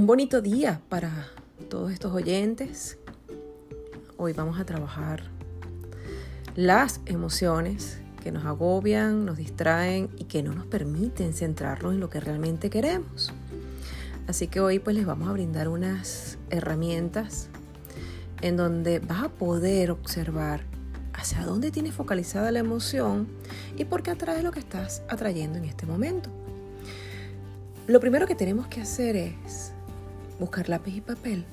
un bonito día para todos estos oyentes. Hoy vamos a trabajar las emociones que nos agobian, nos distraen y que no nos permiten centrarnos en lo que realmente queremos. Así que hoy pues les vamos a brindar unas herramientas en donde vas a poder observar hacia dónde tienes focalizada la emoción y por qué atrae lo que estás atrayendo en este momento. Lo primero que tenemos que hacer es buscar lápiz y papel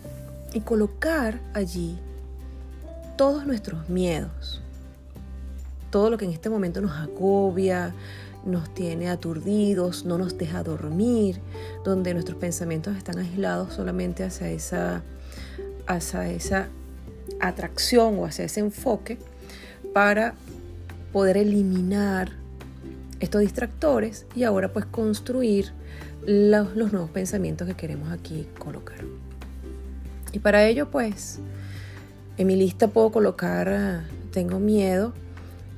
y colocar allí todos nuestros miedos, todo lo que en este momento nos agobia, nos tiene aturdidos, no nos deja dormir, donde nuestros pensamientos están aislados solamente hacia esa, hacia esa atracción o hacia ese enfoque para poder eliminar estos distractores y ahora pues construir los, nuevos pensamientos que queremos aquí colocar. Y para ello pues en mi lista puedo colocar, ah, tengo miedo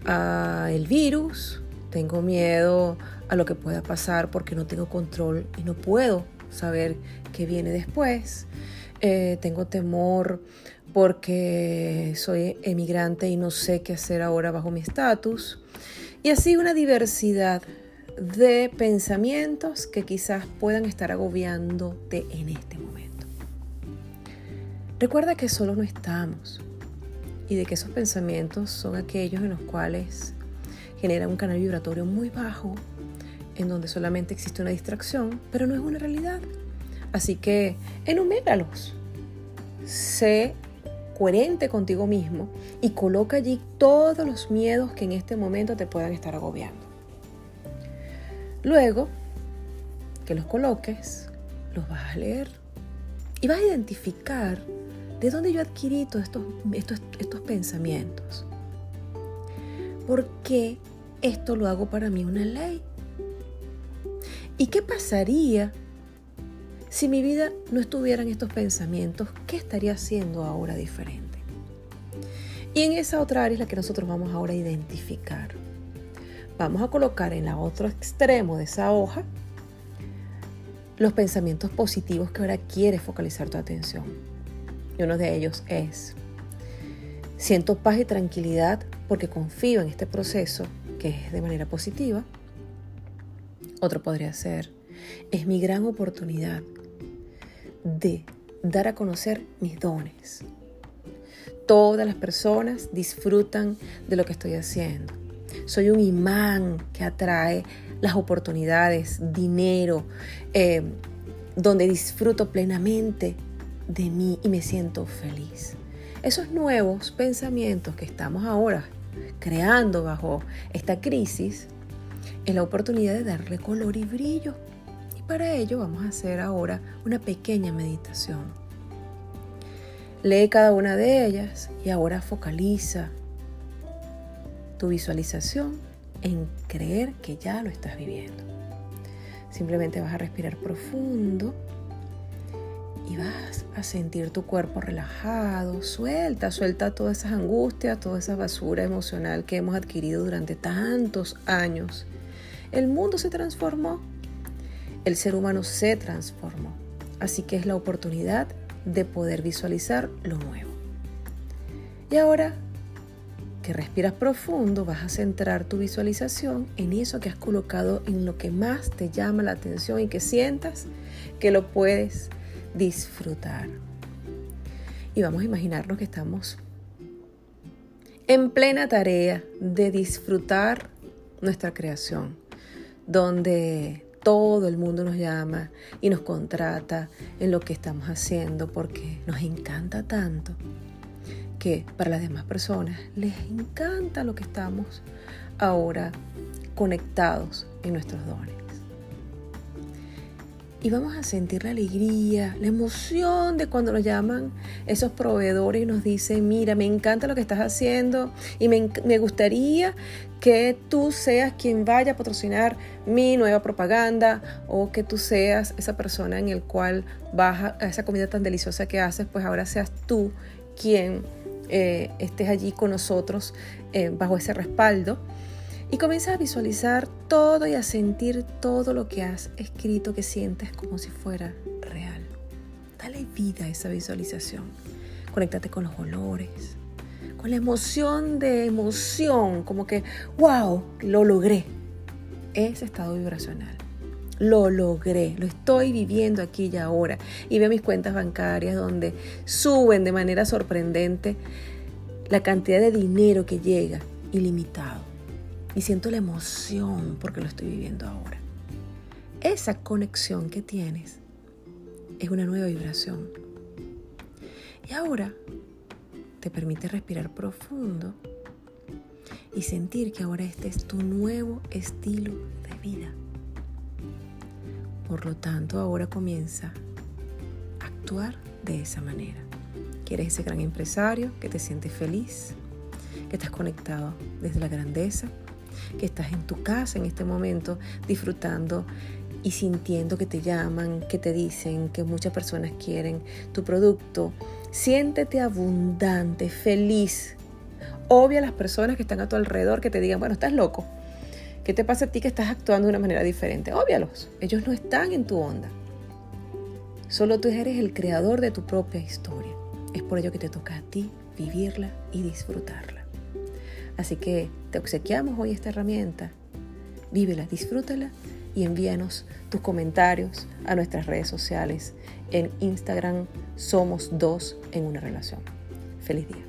a el virus, tengo miedo a lo que pueda pasar porque no tengo control y no puedo saber qué viene después. Eh, tengo temor porque soy emigrante y no sé qué hacer ahora bajo mi estatus. Y así una diversidad de pensamientos que quizás puedan estar agobiándote en este momento. Recuerda que solo no estamos y de que esos pensamientos son aquellos en los cuales generan un canal vibratorio muy bajo, en donde solamente existe una distracción, pero no es una realidad. Así que enuméralos. Sé coherente contigo mismo y coloca allí todos los miedos que en este momento te puedan estar agobiando. Luego que los coloques, los vas a leer y vas a identificar de dónde yo adquirí todos estos, estos, estos pensamientos. ¿Por qué esto lo hago para mí una ley? ¿Y qué pasaría si mi vida no estuviera en estos pensamientos, ¿qué estaría haciendo ahora diferente? Y en esa otra área es la que nosotros vamos ahora a identificar. Vamos a colocar en el otro extremo de esa hoja los pensamientos positivos que ahora quieres focalizar tu atención. Y uno de ellos es, siento paz y tranquilidad porque confío en este proceso que es de manera positiva. Otro podría ser, es mi gran oportunidad de dar a conocer mis dones. Todas las personas disfrutan de lo que estoy haciendo. Soy un imán que atrae las oportunidades, dinero, eh, donde disfruto plenamente de mí y me siento feliz. Esos nuevos pensamientos que estamos ahora creando bajo esta crisis es la oportunidad de darle color y brillo para ello vamos a hacer ahora una pequeña meditación. Lee cada una de ellas y ahora focaliza tu visualización en creer que ya lo estás viviendo. Simplemente vas a respirar profundo y vas a sentir tu cuerpo relajado, suelta, suelta todas esas angustias, toda esa basura emocional que hemos adquirido durante tantos años. El mundo se transformó el ser humano se transformó. Así que es la oportunidad de poder visualizar lo nuevo. Y ahora respiras profundo, vas a centrar tu visualización en eso que has colocado en lo que más te llama la atención y que sientas que lo puedes disfrutar. Y vamos a imaginarnos que estamos en plena tarea de disfrutar nuestra creación, donde todo el mundo nos llama y nos contrata en lo que estamos haciendo porque nos encanta tanto que para las demás personas les encanta lo que estamos ahora conectados en nuestros dones. Y vamos a sentir la alegría, la emoción de cuando nos llaman esos proveedores y nos dicen, mira, me encanta lo que estás haciendo y me, me gustaría que tú seas quien vaya a patrocinar mi nueva propaganda o que tú seas esa persona en el cual baja a esa comida tan deliciosa que haces, pues ahora seas tú quien eh, estés allí con nosotros eh, bajo ese respaldo. Y comienzas a visualizar todo y a sentir todo lo que has escrito que sientes como si fuera real. Dale vida a esa visualización. Conéctate con los olores, con la emoción de emoción, como que, wow, lo logré. Ese estado vibracional. Lo logré, lo estoy viviendo aquí y ahora. Y veo mis cuentas bancarias donde suben de manera sorprendente la cantidad de dinero que llega ilimitado. Y siento la emoción porque lo estoy viviendo ahora. Esa conexión que tienes es una nueva vibración. Y ahora te permite respirar profundo y sentir que ahora este es tu nuevo estilo de vida. Por lo tanto, ahora comienza a actuar de esa manera. Que eres ese gran empresario, que te sientes feliz, que estás conectado desde la grandeza, que estás en tu casa en este momento disfrutando y sintiendo que te llaman, que te dicen que muchas personas quieren tu producto. Siéntete abundante, feliz. Obvia a las personas que están a tu alrededor que te digan, bueno, estás loco. ¿Qué te pasa a ti que estás actuando de una manera diferente? Óbvialos. Ellos no están en tu onda. Solo tú eres el creador de tu propia historia. Es por ello que te toca a ti vivirla y disfrutarla. Así que te obsequiamos hoy esta herramienta. Vívela, disfrútala y envíanos tus comentarios a nuestras redes sociales. En Instagram somos dos en una relación. Feliz día.